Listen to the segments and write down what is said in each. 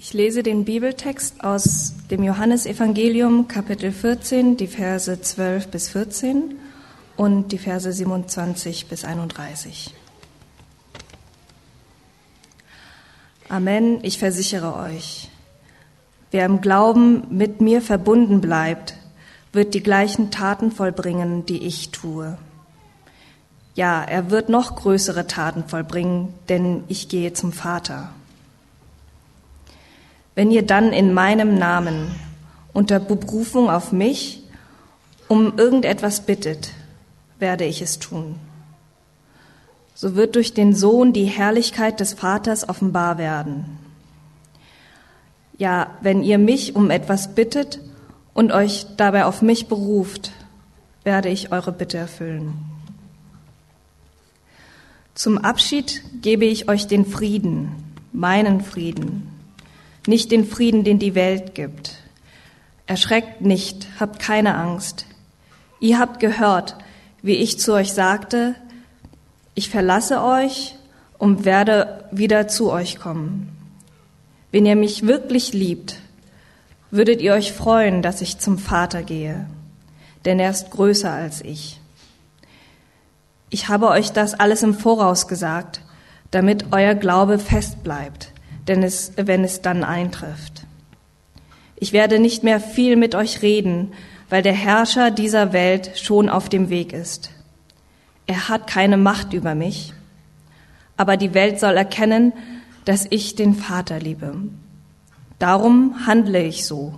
Ich lese den Bibeltext aus dem Johannesevangelium Kapitel 14, die Verse 12 bis 14 und die Verse 27 bis 31. Amen, ich versichere euch, wer im Glauben mit mir verbunden bleibt, wird die gleichen Taten vollbringen, die ich tue. Ja, er wird noch größere Taten vollbringen, denn ich gehe zum Vater. Wenn ihr dann in meinem Namen unter Berufung auf mich um irgendetwas bittet, werde ich es tun. So wird durch den Sohn die Herrlichkeit des Vaters offenbar werden. Ja, wenn ihr mich um etwas bittet und euch dabei auf mich beruft, werde ich eure Bitte erfüllen. Zum Abschied gebe ich euch den Frieden, meinen Frieden nicht den Frieden, den die Welt gibt. Erschreckt nicht, habt keine Angst. Ihr habt gehört, wie ich zu euch sagte, ich verlasse euch und werde wieder zu euch kommen. Wenn ihr mich wirklich liebt, würdet ihr euch freuen, dass ich zum Vater gehe, denn er ist größer als ich. Ich habe euch das alles im Voraus gesagt, damit euer Glaube fest bleibt denn es, wenn es dann eintrifft. Ich werde nicht mehr viel mit euch reden, weil der Herrscher dieser Welt schon auf dem Weg ist. Er hat keine Macht über mich, aber die Welt soll erkennen, dass ich den Vater liebe. Darum handle ich so,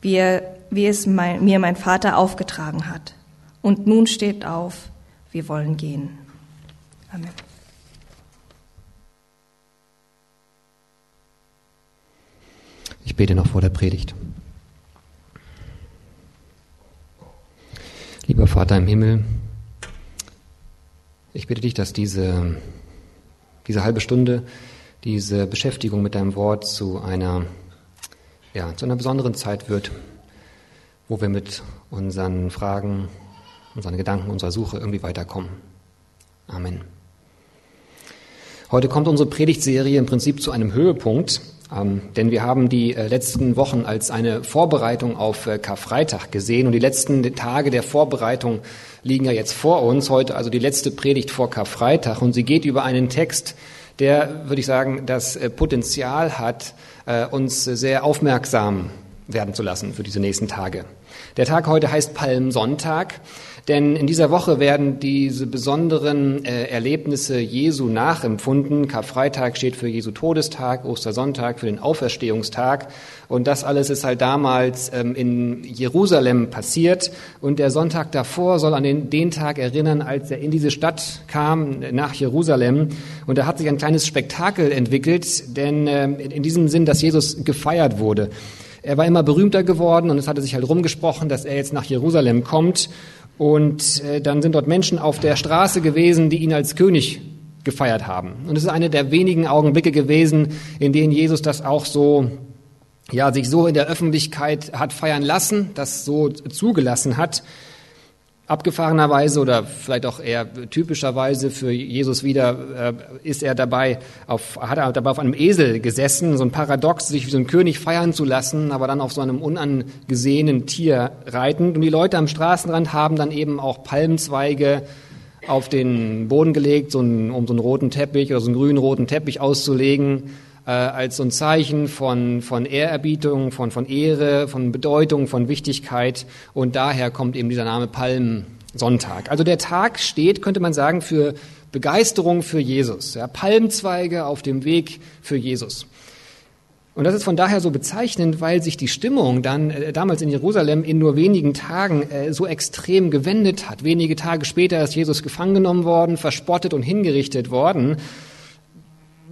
wie, er, wie es mein, mir mein Vater aufgetragen hat. Und nun steht auf, wir wollen gehen. Amen. Ich bete noch vor der Predigt. Lieber Vater im Himmel, ich bitte dich, dass diese, diese halbe Stunde, diese Beschäftigung mit deinem Wort zu einer, ja, zu einer besonderen Zeit wird, wo wir mit unseren Fragen, unseren Gedanken, unserer Suche irgendwie weiterkommen. Amen. Heute kommt unsere Predigtserie im Prinzip zu einem Höhepunkt. Ähm, denn wir haben die äh, letzten Wochen als eine Vorbereitung auf äh, Karfreitag gesehen und die letzten Tage der Vorbereitung liegen ja jetzt vor uns. Heute also die letzte Predigt vor Karfreitag und sie geht über einen Text, der, würde ich sagen, das äh, Potenzial hat, äh, uns sehr aufmerksam werden zu lassen für diese nächsten Tage. Der Tag heute heißt Palmsonntag. Denn in dieser Woche werden diese besonderen äh, Erlebnisse Jesu nachempfunden. Karfreitag steht für Jesu Todestag, Ostersonntag für den Auferstehungstag. Und das alles ist halt damals ähm, in Jerusalem passiert. Und der Sonntag davor soll an den, den Tag erinnern, als er in diese Stadt kam, nach Jerusalem. Und da hat sich ein kleines Spektakel entwickelt, denn äh, in diesem Sinn, dass Jesus gefeiert wurde. Er war immer berühmter geworden und es hatte sich halt rumgesprochen, dass er jetzt nach Jerusalem kommt und äh, dann sind dort Menschen auf der Straße gewesen, die ihn als König gefeiert haben. Und es ist eine der wenigen Augenblicke gewesen, in denen Jesus das auch so, ja, sich so in der Öffentlichkeit hat feiern lassen, das so zugelassen hat abgefahrenerweise oder vielleicht auch eher typischerweise für Jesus wieder äh, ist er dabei auf, hat er dabei auf einem Esel gesessen, so ein Paradox, sich wie so ein König feiern zu lassen, aber dann auf so einem unangesehenen Tier reitend. Und die Leute am Straßenrand haben dann eben auch Palmzweige auf den Boden gelegt, so ein, um so einen roten Teppich oder so einen grünen roten Teppich auszulegen äh, als so ein Zeichen von, von Ehrerbietung, von, von Ehre, von Bedeutung, von Wichtigkeit. Und daher kommt eben dieser Name Palmsonntag. Also der Tag steht, könnte man sagen, für Begeisterung für Jesus. Ja, Palmzweige auf dem Weg für Jesus. Und das ist von daher so bezeichnend, weil sich die Stimmung dann äh, damals in Jerusalem in nur wenigen Tagen äh, so extrem gewendet hat. Wenige Tage später ist Jesus gefangen genommen worden, verspottet und hingerichtet worden.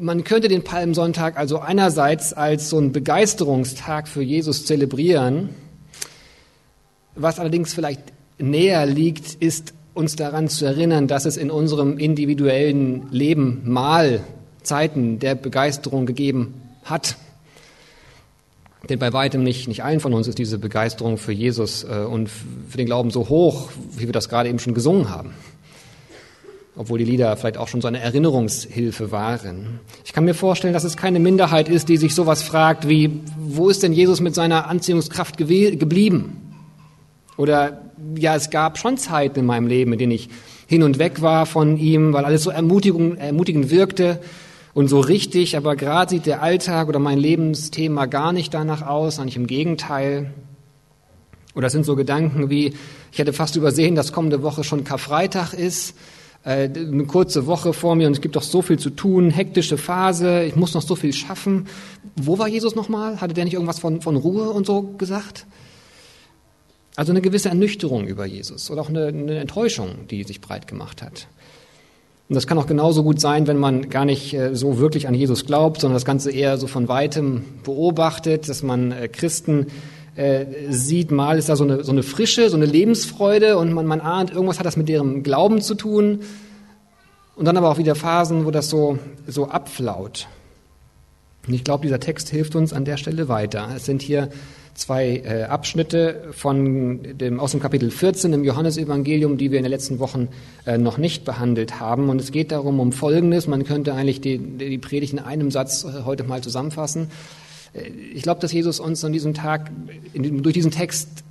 Man könnte den Palmsonntag also einerseits als so einen Begeisterungstag für Jesus zelebrieren. Was allerdings vielleicht näher liegt, ist uns daran zu erinnern, dass es in unserem individuellen Leben mal Zeiten der Begeisterung gegeben hat. Denn bei weitem nicht, nicht allen von uns ist diese Begeisterung für Jesus äh, und für den Glauben so hoch, wie wir das gerade eben schon gesungen haben. Obwohl die Lieder vielleicht auch schon so eine Erinnerungshilfe waren. Ich kann mir vorstellen, dass es keine Minderheit ist, die sich sowas fragt wie, wo ist denn Jesus mit seiner Anziehungskraft geblieben? Oder ja, es gab schon Zeiten in meinem Leben, in denen ich hin und weg war von ihm, weil alles so ermutigend, wirkte und so richtig, aber gerade sieht der Alltag oder mein Lebensthema gar nicht danach aus, eigentlich im Gegenteil. Oder es sind so Gedanken wie, ich hätte fast übersehen, dass kommende Woche schon Karfreitag ist, äh, eine kurze Woche vor mir und es gibt doch so viel zu tun, hektische Phase, ich muss noch so viel schaffen. Wo war Jesus nochmal? Hatte der nicht irgendwas von, von Ruhe und so gesagt? Also eine gewisse Ernüchterung über Jesus oder auch eine, eine Enttäuschung, die sich breit gemacht hat. Und das kann auch genauso gut sein, wenn man gar nicht äh, so wirklich an Jesus glaubt, sondern das Ganze eher so von weitem beobachtet, dass man äh, Christen äh, sieht, mal ist da so eine, so eine Frische, so eine Lebensfreude und man, man ahnt, irgendwas hat das mit deren Glauben zu tun. Und dann aber auch wieder Phasen, wo das so, so abflaut. Und ich glaube, dieser Text hilft uns an der Stelle weiter. Es sind hier zwei äh, Abschnitte von dem, aus dem Kapitel 14 im Johannesevangelium, die wir in den letzten Wochen äh, noch nicht behandelt haben. Und es geht darum um Folgendes. Man könnte eigentlich die, die Predigt in einem Satz äh, heute mal zusammenfassen. Ich glaube, dass Jesus uns an diesem Tag, in, durch diesen Text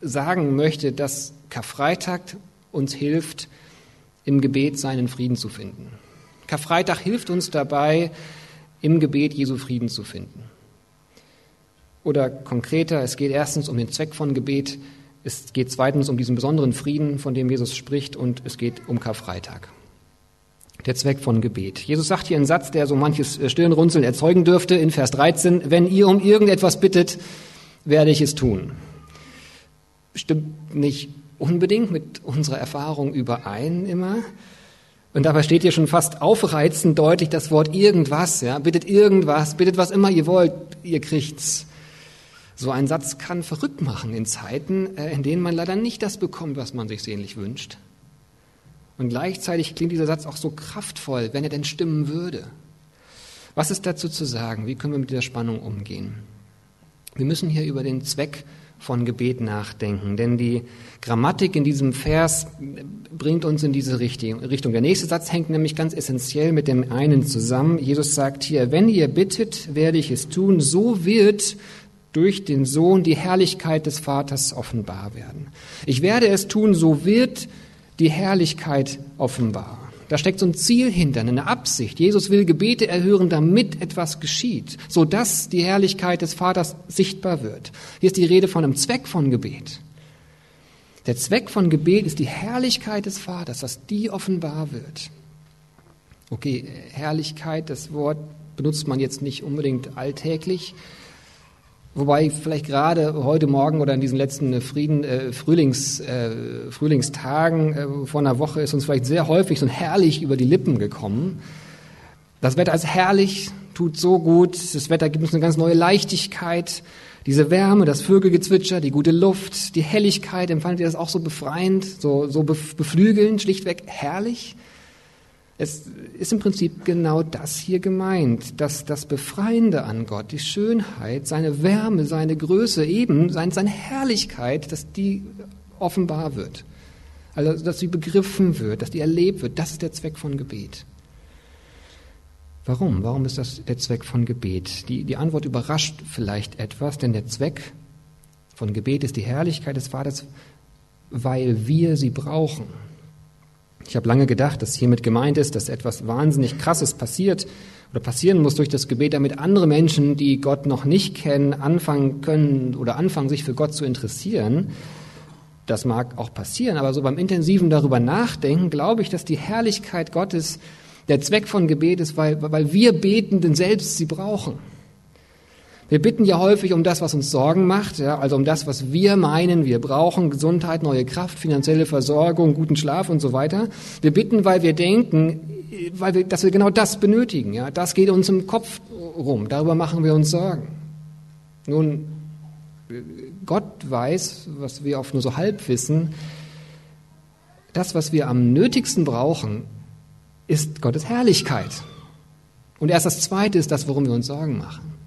sagen möchte, dass Karfreitag uns hilft, im Gebet seinen Frieden zu finden. Karfreitag hilft uns dabei, im Gebet Jesu Frieden zu finden. Oder konkreter, es geht erstens um den Zweck von Gebet, es geht zweitens um diesen besonderen Frieden, von dem Jesus spricht, und es geht um Karfreitag der Zweck von Gebet. Jesus sagt hier einen Satz, der so manches äh, Stirnrunzeln erzeugen dürfte, in Vers 13, wenn ihr um irgendetwas bittet, werde ich es tun. Stimmt nicht unbedingt mit unserer Erfahrung überein immer. Und dabei steht hier schon fast aufreizend deutlich das Wort irgendwas, ja, bittet irgendwas, bittet was immer ihr wollt, ihr kriegt's. So ein Satz kann verrückt machen in Zeiten, äh, in denen man leider nicht das bekommt, was man sich sehnlich wünscht. Und gleichzeitig klingt dieser Satz auch so kraftvoll, wenn er denn stimmen würde. Was ist dazu zu sagen? Wie können wir mit dieser Spannung umgehen? Wir müssen hier über den Zweck von Gebet nachdenken, denn die Grammatik in diesem Vers bringt uns in diese Richtung. Der nächste Satz hängt nämlich ganz essentiell mit dem einen zusammen. Jesus sagt hier, wenn ihr bittet, werde ich es tun, so wird durch den Sohn die Herrlichkeit des Vaters offenbar werden. Ich werde es tun, so wird die Herrlichkeit offenbar. Da steckt so ein Ziel hinter, eine Absicht. Jesus will Gebete erhören, damit etwas geschieht, sodass die Herrlichkeit des Vaters sichtbar wird. Hier ist die Rede von einem Zweck von Gebet. Der Zweck von Gebet ist die Herrlichkeit des Vaters, dass die offenbar wird. Okay, Herrlichkeit, das Wort benutzt man jetzt nicht unbedingt alltäglich. Wobei vielleicht gerade heute Morgen oder in diesen letzten Frieden, äh, Frühlings, äh, Frühlingstagen äh, vor einer Woche ist uns vielleicht sehr häufig so herrlich über die Lippen gekommen. Das Wetter ist herrlich, tut so gut, das Wetter gibt uns eine ganz neue Leichtigkeit. Diese Wärme, das Vögelgezwitscher, die gute Luft, die Helligkeit, empfandet ihr das auch so befreiend, so, so beflügelnd, schlichtweg herrlich? Es ist im Prinzip genau das hier gemeint, dass das Befreiende an Gott, die Schönheit, seine Wärme, seine Größe, eben seine Herrlichkeit, dass die offenbar wird. Also, dass sie begriffen wird, dass die erlebt wird. Das ist der Zweck von Gebet. Warum? Warum ist das der Zweck von Gebet? Die, die Antwort überrascht vielleicht etwas, denn der Zweck von Gebet ist die Herrlichkeit des Vaters, weil wir sie brauchen. Ich habe lange gedacht, dass hiermit gemeint ist, dass etwas wahnsinnig Krasses passiert oder passieren muss durch das Gebet, damit andere Menschen, die Gott noch nicht kennen, anfangen können oder anfangen, sich für Gott zu interessieren. Das mag auch passieren, aber so beim intensiven darüber nachdenken, glaube ich, dass die Herrlichkeit Gottes der Zweck von Gebet ist, weil, weil wir Betenden selbst sie brauchen. Wir bitten ja häufig um das, was uns Sorgen macht, ja, also um das, was wir meinen, wir brauchen, Gesundheit, neue Kraft, finanzielle Versorgung, guten Schlaf und so weiter. Wir bitten, weil wir denken, weil wir, dass wir genau das benötigen. Ja. Das geht uns im Kopf rum, darüber machen wir uns Sorgen. Nun, Gott weiß, was wir oft nur so halb wissen, das, was wir am nötigsten brauchen, ist Gottes Herrlichkeit. Und erst das Zweite ist das, worum wir uns Sorgen machen.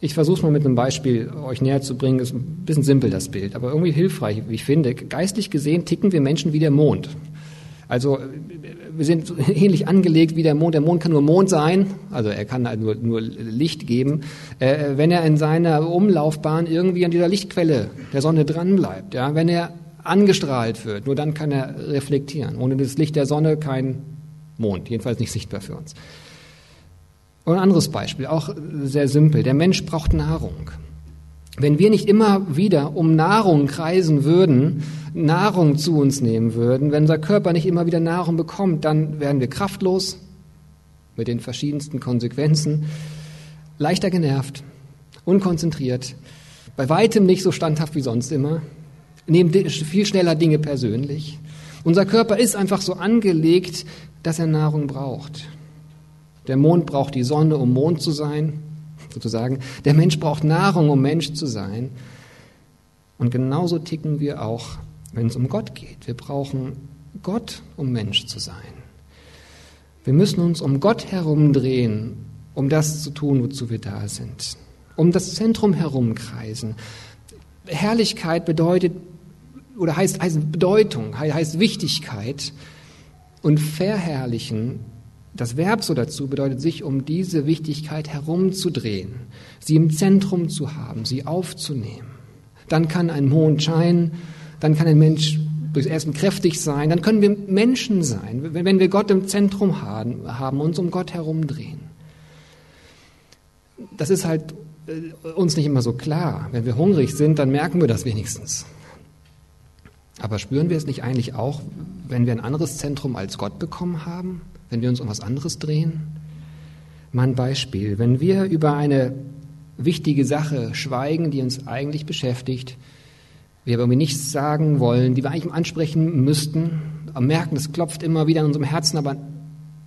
Ich versuche es mal mit einem Beispiel euch näher zu bringen. Ist ein bisschen simpel das Bild, aber irgendwie hilfreich, wie ich finde. Geistlich gesehen ticken wir Menschen wie der Mond. Also wir sind ähnlich angelegt wie der Mond. Der Mond kann nur Mond sein, also er kann halt nur, nur Licht geben, äh, wenn er in seiner Umlaufbahn irgendwie an dieser Lichtquelle der Sonne dranbleibt. Ja? Wenn er angestrahlt wird, nur dann kann er reflektieren. Ohne das Licht der Sonne kein Mond, jedenfalls nicht sichtbar für uns. Und ein anderes Beispiel, auch sehr simpel. Der Mensch braucht Nahrung. Wenn wir nicht immer wieder um Nahrung kreisen würden, Nahrung zu uns nehmen würden, wenn unser Körper nicht immer wieder Nahrung bekommt, dann werden wir kraftlos mit den verschiedensten Konsequenzen, leichter genervt, unkonzentriert, bei weitem nicht so standhaft wie sonst immer, nehmen viel schneller Dinge persönlich. Unser Körper ist einfach so angelegt, dass er Nahrung braucht. Der Mond braucht die Sonne, um Mond zu sein sozusagen. Der Mensch braucht Nahrung, um Mensch zu sein. Und genauso ticken wir auch, wenn es um Gott geht. Wir brauchen Gott, um Mensch zu sein. Wir müssen uns um Gott herumdrehen, um das zu tun, wozu wir da sind. Um das Zentrum herumkreisen. Herrlichkeit bedeutet, oder heißt, heißt Bedeutung, heißt Wichtigkeit. Und verherrlichen das Verb so dazu bedeutet, sich um diese Wichtigkeit herumzudrehen, sie im Zentrum zu haben, sie aufzunehmen. Dann kann ein Mond scheinen, dann kann ein Mensch durchs Ersten kräftig sein, dann können wir Menschen sein, wenn wir Gott im Zentrum haben, haben uns um Gott herumdrehen. Das ist halt äh, uns nicht immer so klar. Wenn wir hungrig sind, dann merken wir das wenigstens. Aber spüren wir es nicht eigentlich auch, wenn wir ein anderes Zentrum als Gott bekommen haben? Wenn wir uns um was anderes drehen? Mal ein Beispiel. Wenn wir über eine wichtige Sache schweigen, die uns eigentlich beschäftigt, wir aber irgendwie nichts sagen wollen, die wir eigentlich ansprechen müssten, merken, es klopft immer wieder in unserem Herzen, aber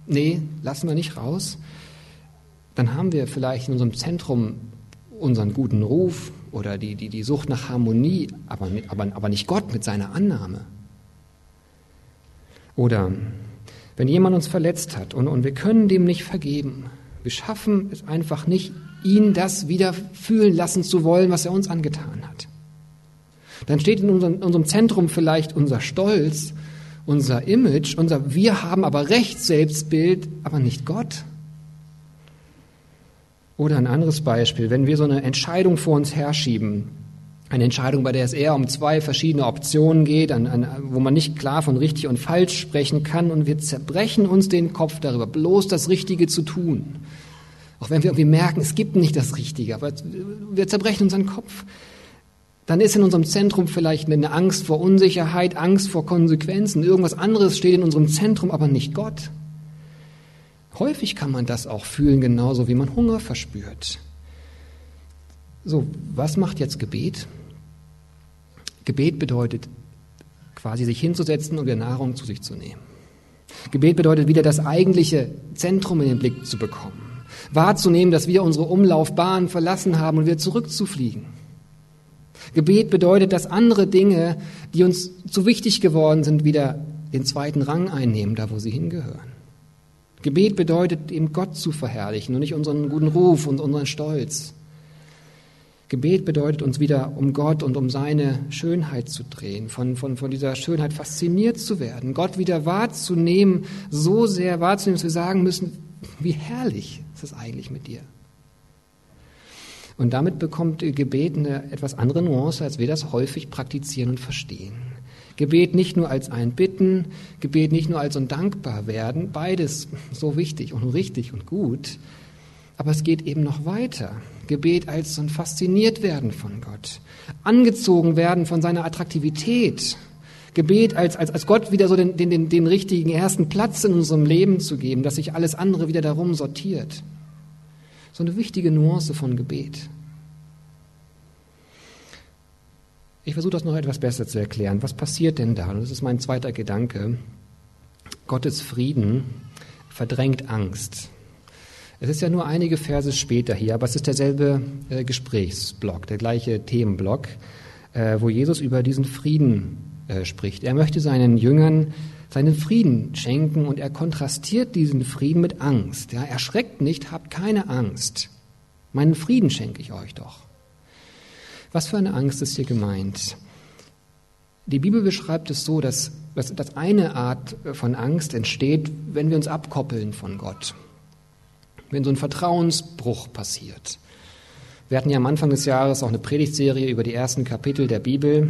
nee, lassen wir nicht raus, dann haben wir vielleicht in unserem Zentrum unseren guten Ruf oder die, die, die Sucht nach Harmonie, aber, aber, aber nicht Gott mit seiner Annahme. Oder wenn jemand uns verletzt hat und, und wir können dem nicht vergeben, wir schaffen es einfach nicht, ihn das wieder fühlen lassen zu wollen, was er uns angetan hat. Dann steht in unserem, unserem Zentrum vielleicht unser Stolz, unser Image, unser Wir haben aber Recht Selbstbild, aber nicht Gott. Oder ein anderes Beispiel, wenn wir so eine Entscheidung vor uns herschieben, eine Entscheidung, bei der es eher um zwei verschiedene Optionen geht, an, an, wo man nicht klar von richtig und falsch sprechen kann und wir zerbrechen uns den Kopf darüber, bloß das Richtige zu tun. Auch wenn wir irgendwie merken, es gibt nicht das Richtige, aber wir zerbrechen unseren Kopf. Dann ist in unserem Zentrum vielleicht eine Angst vor Unsicherheit, Angst vor Konsequenzen. Irgendwas anderes steht in unserem Zentrum, aber nicht Gott. Häufig kann man das auch fühlen, genauso wie man Hunger verspürt. So, was macht jetzt Gebet? Gebet bedeutet quasi sich hinzusetzen und wieder Nahrung zu sich zu nehmen. Gebet bedeutet wieder das eigentliche Zentrum in den Blick zu bekommen. Wahrzunehmen, dass wir unsere Umlaufbahn verlassen haben und wieder zurückzufliegen. Gebet bedeutet, dass andere Dinge, die uns zu wichtig geworden sind, wieder den zweiten Rang einnehmen, da wo sie hingehören. Gebet bedeutet eben Gott zu verherrlichen und nicht unseren guten Ruf und unseren Stolz. Gebet bedeutet uns wieder um Gott und um seine Schönheit zu drehen, von, von, von dieser Schönheit fasziniert zu werden, Gott wieder wahrzunehmen, so sehr wahrzunehmen, dass wir sagen müssen, wie herrlich ist es eigentlich mit dir. Und damit bekommt Gebet eine etwas andere Nuance, als wir das häufig praktizieren und verstehen. Gebet nicht nur als ein Bitten, Gebet nicht nur als ein Dankbarwerden, beides so wichtig und richtig und gut, aber es geht eben noch weiter. Gebet als so ein fasziniert werden von Gott, angezogen werden von seiner Attraktivität. Gebet als, als, als Gott wieder so den, den, den, richtigen ersten Platz in unserem Leben zu geben, dass sich alles andere wieder darum sortiert. So eine wichtige Nuance von Gebet. Ich versuche das noch etwas besser zu erklären. Was passiert denn da? Das ist mein zweiter Gedanke. Gottes Frieden verdrängt Angst. Es ist ja nur einige Verse später hier, aber es ist derselbe äh, Gesprächsblock, der gleiche Themenblock, äh, wo Jesus über diesen Frieden äh, spricht. Er möchte seinen Jüngern seinen Frieden schenken und er kontrastiert diesen Frieden mit Angst. Ja, erschreckt nicht, habt keine Angst. Meinen Frieden schenke ich euch doch. Was für eine Angst ist hier gemeint? Die Bibel beschreibt es so, dass dass, dass eine Art von Angst entsteht, wenn wir uns abkoppeln von Gott. Wenn so ein Vertrauensbruch passiert. Wir hatten ja am Anfang des Jahres auch eine Predigtserie über die ersten Kapitel der Bibel.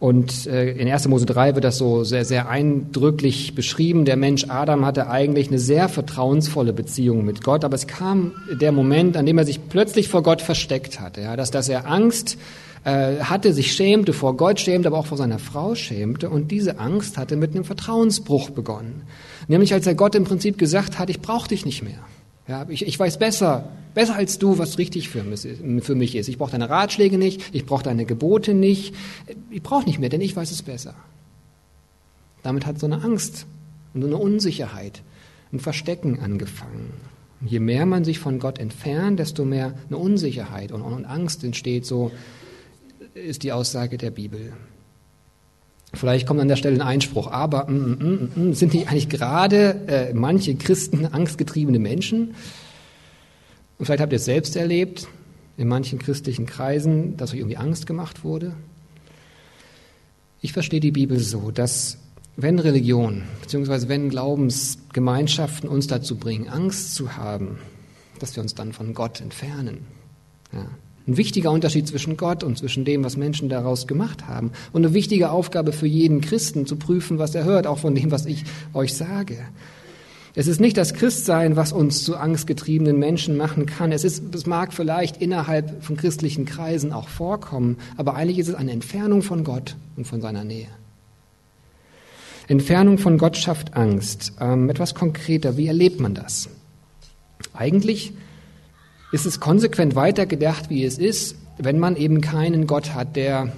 Und äh, in 1. Mose 3 wird das so sehr, sehr eindrücklich beschrieben. Der Mensch Adam hatte eigentlich eine sehr vertrauensvolle Beziehung mit Gott, aber es kam der Moment, an dem er sich plötzlich vor Gott versteckt hatte, ja, dass, dass er Angst äh, hatte, sich schämte, vor Gott schämte, aber auch vor seiner Frau schämte. Und diese Angst hatte mit einem Vertrauensbruch begonnen. Nämlich als er Gott im Prinzip gesagt hat, ich brauche dich nicht mehr. Ja, ich, ich weiß besser, besser als du, was richtig für mich ist. Ich brauche deine Ratschläge nicht, ich brauche deine Gebote nicht. Ich brauche nicht mehr, denn ich weiß es besser. Damit hat so eine Angst und so eine Unsicherheit, ein Verstecken angefangen. Je mehr man sich von Gott entfernt, desto mehr eine Unsicherheit und, und Angst entsteht. So ist die Aussage der Bibel. Vielleicht kommt an der Stelle ein Einspruch, aber mm, mm, mm, mm, sind nicht eigentlich gerade äh, manche Christen angstgetriebene Menschen? Und vielleicht habt ihr es selbst erlebt, in manchen christlichen Kreisen, dass euch irgendwie Angst gemacht wurde. Ich verstehe die Bibel so, dass wenn Religion bzw. wenn Glaubensgemeinschaften uns dazu bringen, Angst zu haben, dass wir uns dann von Gott entfernen. Ja. Ein wichtiger Unterschied zwischen Gott und zwischen dem, was Menschen daraus gemacht haben. Und eine wichtige Aufgabe für jeden Christen, zu prüfen, was er hört, auch von dem, was ich euch sage. Es ist nicht das Christsein, was uns zu angstgetriebenen Menschen machen kann. Es, ist, es mag vielleicht innerhalb von christlichen Kreisen auch vorkommen, aber eigentlich ist es eine Entfernung von Gott und von seiner Nähe. Entfernung von Gott schafft Angst. Ähm, etwas konkreter, wie erlebt man das? Eigentlich ist es konsequent weitergedacht, wie es ist, wenn man eben keinen Gott hat, der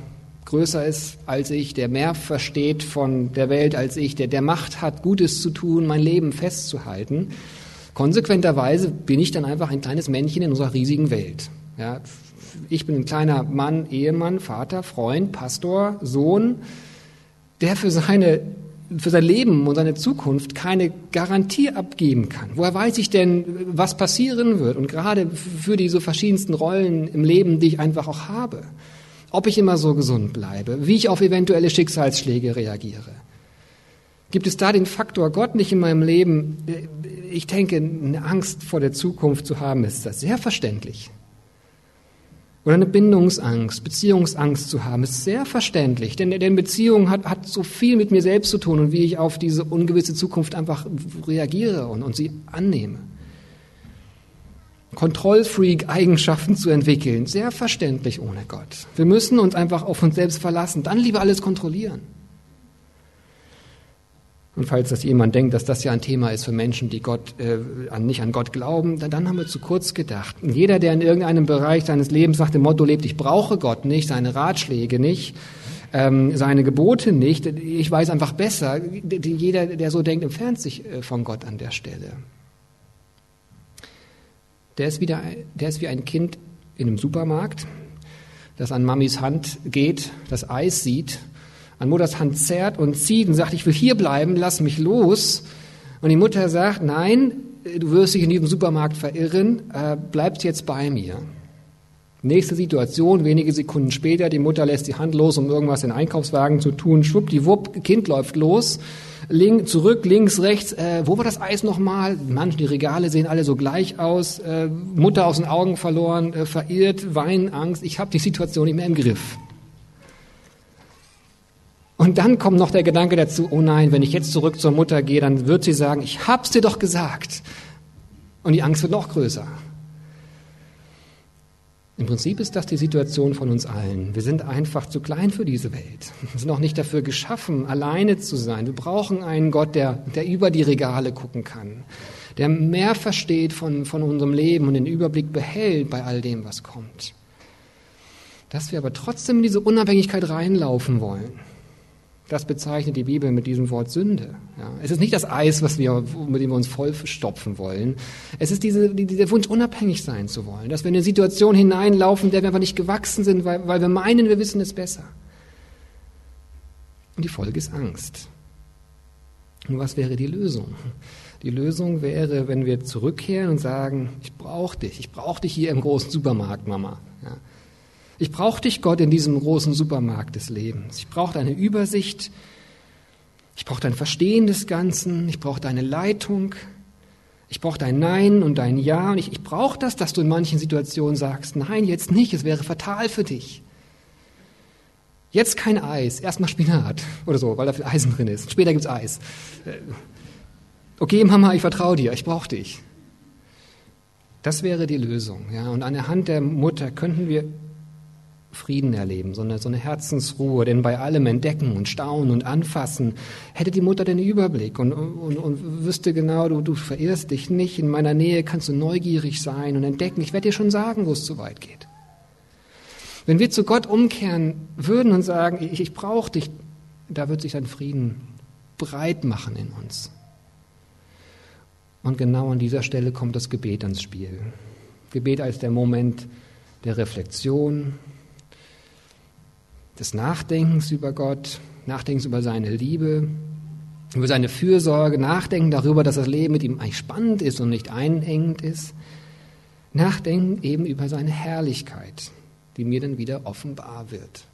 größer ist als ich, der mehr versteht von der Welt als ich, der der Macht hat, Gutes zu tun, mein Leben festzuhalten. Konsequenterweise bin ich dann einfach ein kleines Männchen in unserer riesigen Welt. Ja, ich bin ein kleiner Mann, Ehemann, Vater, Freund, Pastor, Sohn, der für seine für sein Leben und seine Zukunft keine Garantie abgeben kann. Woher weiß ich denn, was passieren wird? Und gerade für diese verschiedensten Rollen im Leben, die ich einfach auch habe. Ob ich immer so gesund bleibe, wie ich auf eventuelle Schicksalsschläge reagiere. Gibt es da den Faktor Gott nicht in meinem Leben? Ich denke, eine Angst vor der Zukunft zu haben, ist das sehr verständlich. Oder eine Bindungsangst, Beziehungsangst zu haben, ist sehr verständlich. Denn, denn Beziehung hat, hat so viel mit mir selbst zu tun und wie ich auf diese ungewisse Zukunft einfach reagiere und, und sie annehme. Kontrollfreak-Eigenschaften zu entwickeln, sehr verständlich ohne Gott. Wir müssen uns einfach auf uns selbst verlassen, dann lieber alles kontrollieren. Und falls das jemand denkt, dass das ja ein Thema ist für Menschen, die Gott, äh, nicht an Gott glauben, dann, dann haben wir zu kurz gedacht. Und jeder, der in irgendeinem Bereich seines Lebens nach dem Motto lebt, ich brauche Gott nicht, seine Ratschläge nicht, ähm, seine Gebote nicht, ich weiß einfach besser, jeder, der so denkt, entfernt sich äh, von Gott an der Stelle. Der ist, wieder, der ist wie ein Kind in einem Supermarkt, das an Mamis Hand geht, das Eis sieht an Mutters Hand zerrt und zieht und sagt, ich will hier bleiben, lass mich los. Und die Mutter sagt, nein, du wirst dich in diesem Supermarkt verirren, äh, bleibst jetzt bei mir. Nächste Situation, wenige Sekunden später, die Mutter lässt die Hand los, um irgendwas in den Einkaufswagen zu tun. Schwuppdiwupp, Kind läuft los, link, zurück, links, rechts. Äh, wo war das Eis nochmal? Manche, die Regale sehen alle so gleich aus. Äh, Mutter aus den Augen verloren, äh, verirrt, Wein, Angst. Ich habe die Situation nicht mehr im Griff. Und dann kommt noch der Gedanke dazu, oh nein, wenn ich jetzt zurück zur Mutter gehe, dann wird sie sagen, ich hab's dir doch gesagt. Und die Angst wird noch größer. Im Prinzip ist das die Situation von uns allen. Wir sind einfach zu klein für diese Welt. Wir sind auch nicht dafür geschaffen, alleine zu sein. Wir brauchen einen Gott, der, der über die Regale gucken kann, der mehr versteht von, von unserem Leben und den Überblick behält bei all dem, was kommt. Dass wir aber trotzdem in diese Unabhängigkeit reinlaufen wollen das bezeichnet die Bibel mit diesem Wort Sünde. Ja, es ist nicht das Eis, was wir, mit dem wir uns vollstopfen wollen. Es ist diese, dieser Wunsch, unabhängig sein zu wollen. Dass wir in eine Situation hineinlaufen, der wir einfach nicht gewachsen sind, weil, weil wir meinen, wir wissen es besser. Und die Folge ist Angst. Und was wäre die Lösung? Die Lösung wäre, wenn wir zurückkehren und sagen, ich brauche dich, ich brauche dich hier im großen Supermarkt, Mama. Ich brauche dich, Gott, in diesem großen Supermarkt des Lebens. Ich brauche deine Übersicht. Ich brauche dein Verstehen des Ganzen. Ich brauche deine Leitung. Ich brauche dein Nein und dein Ja. Und ich, ich brauche das, dass du in manchen Situationen sagst, nein, jetzt nicht, es wäre fatal für dich. Jetzt kein Eis, erstmal Spinat oder so, weil da viel Eisen drin ist. Später gibt's Eis. Äh, okay, Mama, ich vertraue dir, ich brauche dich. Das wäre die Lösung. Ja? Und an der Hand der Mutter könnten wir Frieden erleben, so eine, so eine Herzensruhe, denn bei allem Entdecken und Staunen und Anfassen hätte die Mutter den Überblick und, und, und wüsste genau, du, du verirrst dich nicht, in meiner Nähe kannst du neugierig sein und entdecken. Ich werde dir schon sagen, wo es zu weit geht. Wenn wir zu Gott umkehren würden und sagen, ich, ich brauche dich, da wird sich dann Frieden breit machen in uns. Und genau an dieser Stelle kommt das Gebet ans Spiel. Gebet als der Moment der Reflexion, des Nachdenkens über Gott, Nachdenkens über seine Liebe, über seine Fürsorge, Nachdenken darüber, dass das Leben mit ihm eigentlich spannend ist und nicht einengend ist. Nachdenken eben über seine Herrlichkeit, die mir dann wieder offenbar wird.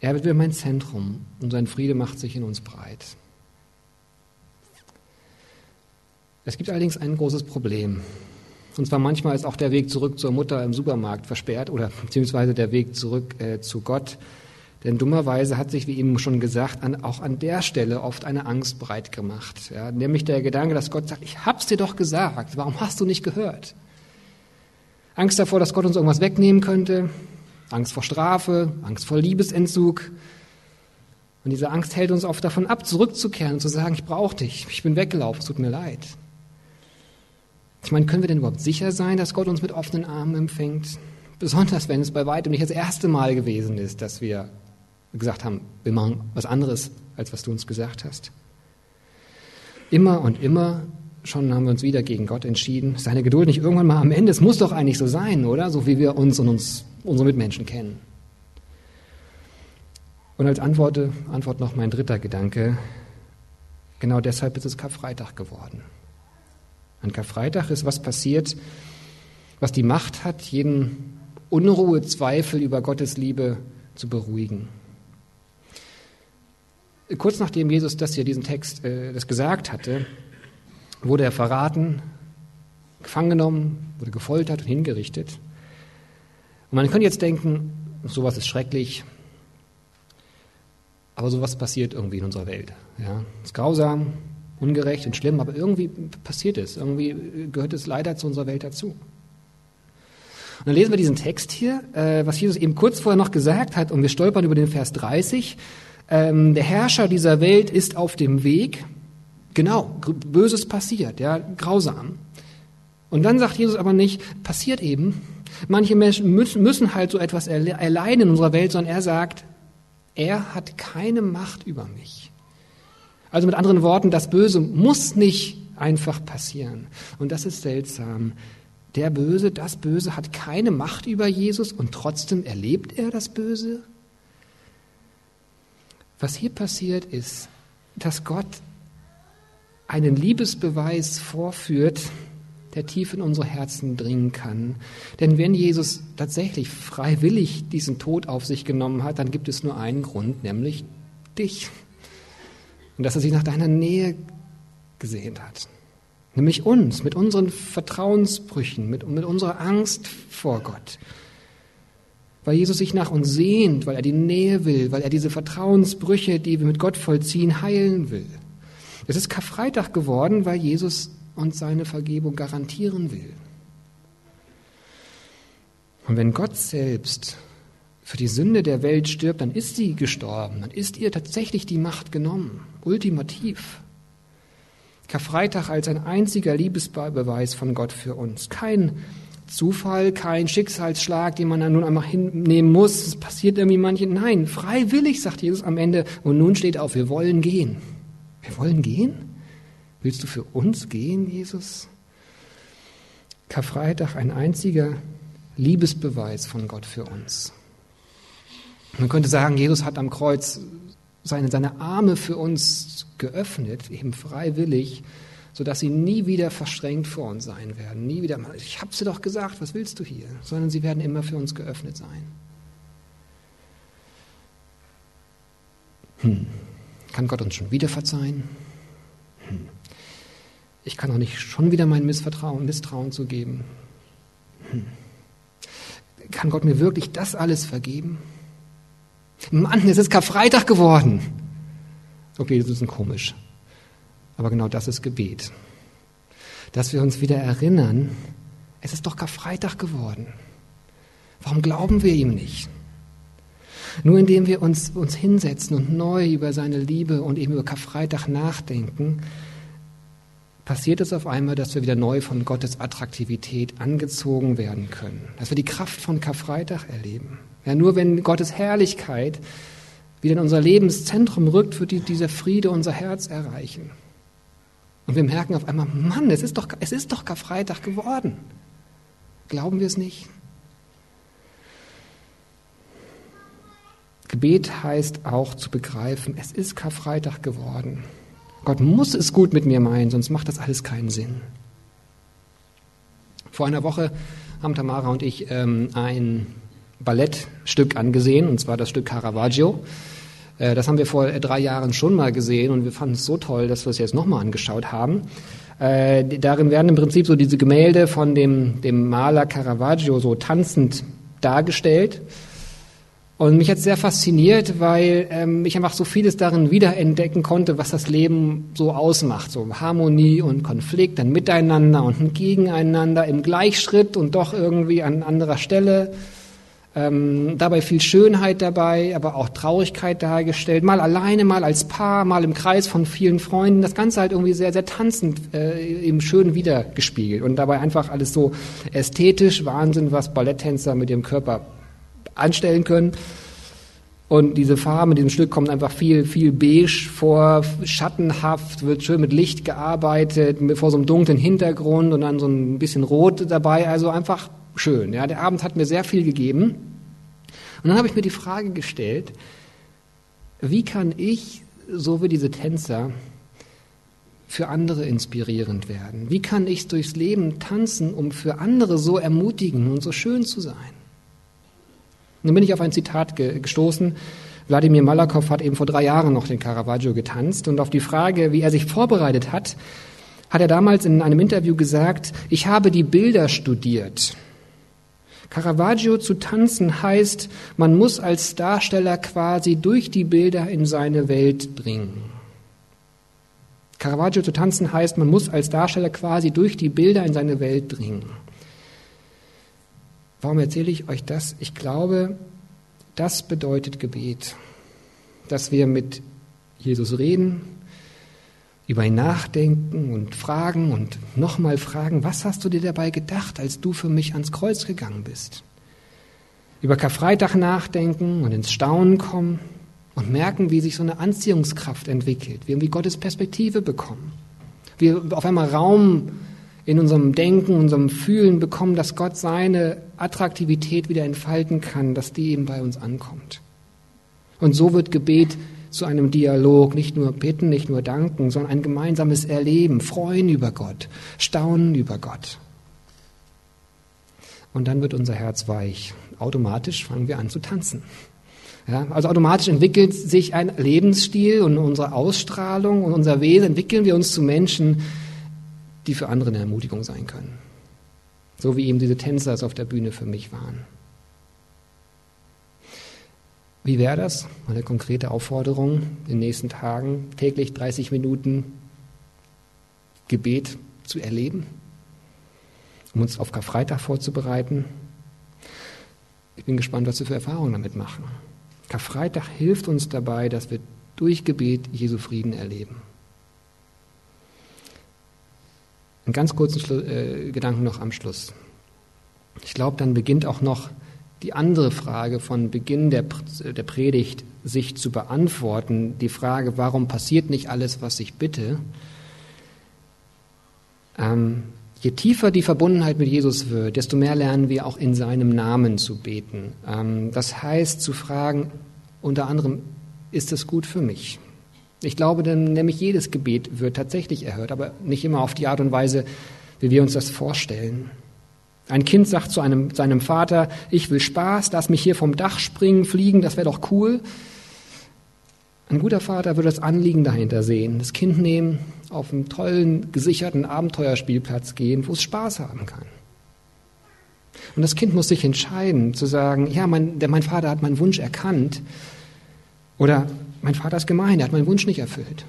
Er wird wieder mein Zentrum und sein Friede macht sich in uns breit. Es gibt allerdings ein großes Problem. Und zwar manchmal ist auch der Weg zurück zur Mutter im Supermarkt versperrt oder beziehungsweise der Weg zurück äh, zu Gott. Denn dummerweise hat sich, wie eben schon gesagt, an, auch an der Stelle oft eine Angst breit gemacht. Ja, nämlich der Gedanke, dass Gott sagt, ich hab's dir doch gesagt, warum hast du nicht gehört? Angst davor, dass Gott uns irgendwas wegnehmen könnte, Angst vor Strafe, Angst vor Liebesentzug. Und diese Angst hält uns oft davon ab, zurückzukehren und zu sagen, ich brauche dich, ich bin weggelaufen, es tut mir leid. Ich meine, können wir denn überhaupt sicher sein, dass Gott uns mit offenen Armen empfängt? Besonders wenn es bei weitem nicht das erste Mal gewesen ist, dass wir gesagt haben, wir machen was anderes, als was du uns gesagt hast. Immer und immer schon haben wir uns wieder gegen Gott entschieden. Seine Geduld nicht irgendwann mal am Ende. Es muss doch eigentlich so sein, oder? So wie wir uns und uns, unsere Mitmenschen kennen. Und als Antwort, Antwort noch mein dritter Gedanke. Genau deshalb ist es Karfreitag geworden. An Karfreitag ist was passiert, was die Macht hat, jeden Unruhe, Zweifel über Gottes Liebe zu beruhigen. Kurz nachdem Jesus das hier, diesen Text, äh, das gesagt hatte, wurde er verraten, gefangen genommen, wurde gefoltert und hingerichtet. Und man könnte jetzt denken, sowas ist schrecklich, aber sowas passiert irgendwie in unserer Welt. Ja, ist grausam, ungerecht und schlimm, aber irgendwie passiert es, irgendwie gehört es leider zu unserer Welt dazu. Und dann lesen wir diesen Text hier, äh, was Jesus eben kurz vorher noch gesagt hat, und wir stolpern über den Vers 30. Ähm, der Herrscher dieser Welt ist auf dem Weg, Genau, Böses passiert, ja, grausam. Und dann sagt Jesus aber nicht, passiert eben. Manche Menschen müssen halt so etwas erleiden in unserer Welt, sondern er sagt, er hat keine Macht über mich. Also mit anderen Worten, das Böse muss nicht einfach passieren. Und das ist seltsam. Der Böse, das Böse hat keine Macht über Jesus und trotzdem erlebt er das Böse. Was hier passiert ist, dass Gott einen Liebesbeweis vorführt, der tief in unsere Herzen dringen kann. Denn wenn Jesus tatsächlich freiwillig diesen Tod auf sich genommen hat, dann gibt es nur einen Grund, nämlich dich. Und dass er sich nach deiner Nähe gesehnt hat. Nämlich uns, mit unseren Vertrauensbrüchen, mit, mit unserer Angst vor Gott. Weil Jesus sich nach uns sehnt, weil er die Nähe will, weil er diese Vertrauensbrüche, die wir mit Gott vollziehen, heilen will. Es ist Karfreitag geworden, weil Jesus uns seine Vergebung garantieren will. Und wenn Gott selbst für die Sünde der Welt stirbt, dann ist sie gestorben, dann ist ihr tatsächlich die Macht genommen, ultimativ. Karfreitag als ein einziger Liebesbeweis von Gott für uns. Kein Zufall, kein Schicksalsschlag, den man dann nun einmal hinnehmen muss. Es passiert irgendwie manchen. Nein, freiwillig, sagt Jesus am Ende. Und nun steht auf, wir wollen gehen. Wir wollen gehen? Willst du für uns gehen, Jesus? Karfreitag ein einziger Liebesbeweis von Gott für uns. Man könnte sagen, Jesus hat am Kreuz seine, seine Arme für uns geöffnet, eben freiwillig, sodass sie nie wieder verschränkt vor uns sein werden. Nie wieder, ich habe dir doch gesagt, was willst du hier? Sondern sie werden immer für uns geöffnet sein. Hm. Kann Gott uns schon wieder verzeihen? Hm. Ich kann auch nicht schon wieder mein Missvertrauen, Misstrauen zugeben. Hm. Kann Gott mir wirklich das alles vergeben? Mann, es ist Karfreitag geworden. Okay, das ist ein komisch. Aber genau das ist Gebet. Dass wir uns wieder erinnern, es ist doch Karfreitag geworden. Warum glauben wir ihm nicht? Nur indem wir uns, uns hinsetzen und neu über seine Liebe und eben über Karfreitag nachdenken, passiert es auf einmal, dass wir wieder neu von Gottes Attraktivität angezogen werden können. Dass wir die Kraft von Karfreitag erleben. Ja, nur wenn Gottes Herrlichkeit wieder in unser Lebenszentrum rückt, wird dieser Friede unser Herz erreichen. Und wir merken auf einmal, Mann, es ist doch, es ist doch Karfreitag geworden. Glauben wir es nicht? Gebet heißt auch zu begreifen, es ist Karfreitag geworden. Gott muss es gut mit mir meinen, sonst macht das alles keinen Sinn. Vor einer Woche haben Tamara und ich ähm, ein Ballettstück angesehen, und zwar das Stück Caravaggio. Äh, das haben wir vor drei Jahren schon mal gesehen und wir fanden es so toll, dass wir es jetzt nochmal angeschaut haben. Äh, darin werden im Prinzip so diese Gemälde von dem, dem Maler Caravaggio so tanzend dargestellt. Und mich hat sehr fasziniert, weil ähm, ich einfach so vieles darin wiederentdecken konnte, was das Leben so ausmacht. So Harmonie und Konflikt, ein Miteinander und ein Gegeneinander im Gleichschritt und doch irgendwie an anderer Stelle. Ähm, dabei viel Schönheit dabei, aber auch Traurigkeit dargestellt. Mal alleine, mal als Paar, mal im Kreis von vielen Freunden. Das Ganze halt irgendwie sehr, sehr tanzend, äh, eben schön wiedergespiegelt. Und dabei einfach alles so ästhetisch, Wahnsinn, was Balletttänzer mit ihrem Körper anstellen können. Und diese Farbe mit diesem Stück kommt einfach viel, viel beige vor, schattenhaft, wird schön mit Licht gearbeitet, vor so einem dunklen Hintergrund und dann so ein bisschen Rot dabei. Also einfach schön. Ja, der Abend hat mir sehr viel gegeben. Und dann habe ich mir die Frage gestellt, wie kann ich, so wie diese Tänzer, für andere inspirierend werden? Wie kann ich durchs Leben tanzen, um für andere so ermutigend und so schön zu sein? Und dann bin ich auf ein Zitat ge gestoßen. Wladimir Malakow hat eben vor drei Jahren noch den Caravaggio getanzt und auf die Frage, wie er sich vorbereitet hat, hat er damals in einem Interview gesagt, ich habe die Bilder studiert. Caravaggio zu tanzen heißt, man muss als Darsteller quasi durch die Bilder in seine Welt dringen. Caravaggio zu tanzen heißt, man muss als Darsteller quasi durch die Bilder in seine Welt dringen. Warum erzähle ich euch das? Ich glaube, das bedeutet Gebet, dass wir mit Jesus reden, über ihn nachdenken und fragen und nochmal fragen, was hast du dir dabei gedacht, als du für mich ans Kreuz gegangen bist? Über Karfreitag nachdenken und ins Staunen kommen und merken, wie sich so eine Anziehungskraft entwickelt, wie wir Gottes Perspektive bekommen, wir auf einmal Raum in unserem Denken, unserem Fühlen bekommen, dass Gott seine Attraktivität wieder entfalten kann, dass die eben bei uns ankommt. Und so wird Gebet zu einem Dialog, nicht nur bitten, nicht nur danken, sondern ein gemeinsames Erleben, freuen über Gott, staunen über Gott. Und dann wird unser Herz weich. Automatisch fangen wir an zu tanzen. Ja, also automatisch entwickelt sich ein Lebensstil und unsere Ausstrahlung und unser Wesen entwickeln wir uns zu Menschen, die für andere eine Ermutigung sein können. So wie eben diese Tänzer es auf der Bühne für mich waren. Wie wäre das? Eine konkrete Aufforderung in den nächsten Tagen, täglich 30 Minuten Gebet zu erleben, um uns auf Karfreitag vorzubereiten. Ich bin gespannt, was wir für Erfahrungen damit machen. Karfreitag hilft uns dabei, dass wir durch Gebet Jesu Frieden erleben. Einen ganz kurzen Schlu äh, Gedanken noch am Schluss. Ich glaube, dann beginnt auch noch die andere Frage von Beginn der, der Predigt sich zu beantworten. Die Frage, warum passiert nicht alles, was ich bitte? Ähm, je tiefer die Verbundenheit mit Jesus wird, desto mehr lernen wir auch in seinem Namen zu beten. Ähm, das heißt zu fragen, unter anderem, ist es gut für mich? Ich glaube denn, nämlich jedes Gebet wird tatsächlich erhört, aber nicht immer auf die Art und Weise, wie wir uns das vorstellen. Ein Kind sagt zu einem, seinem Vater, ich will Spaß, lass mich hier vom Dach springen, fliegen, das wäre doch cool. Ein guter Vater würde das Anliegen dahinter sehen, das Kind nehmen, auf einen tollen, gesicherten Abenteuerspielplatz gehen, wo es Spaß haben kann. Und das Kind muss sich entscheiden, zu sagen, ja, mein, der, mein Vater hat meinen Wunsch erkannt. Oder mein Vater ist gemein, er hat meinen Wunsch nicht erfüllt.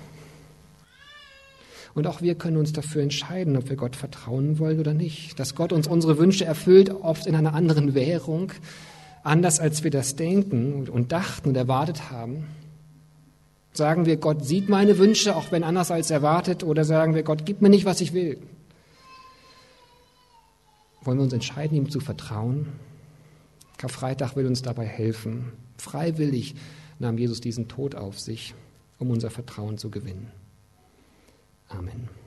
Und auch wir können uns dafür entscheiden, ob wir Gott vertrauen wollen oder nicht. Dass Gott uns unsere Wünsche erfüllt, oft in einer anderen Währung, anders als wir das denken und dachten und erwartet haben. Sagen wir, Gott sieht meine Wünsche, auch wenn anders als erwartet, oder sagen wir, Gott gib mir nicht, was ich will. Wollen wir uns entscheiden, ihm zu vertrauen? Karfreitag will uns dabei helfen. Freiwillig nahm Jesus diesen Tod auf sich, um unser Vertrauen zu gewinnen. Amen.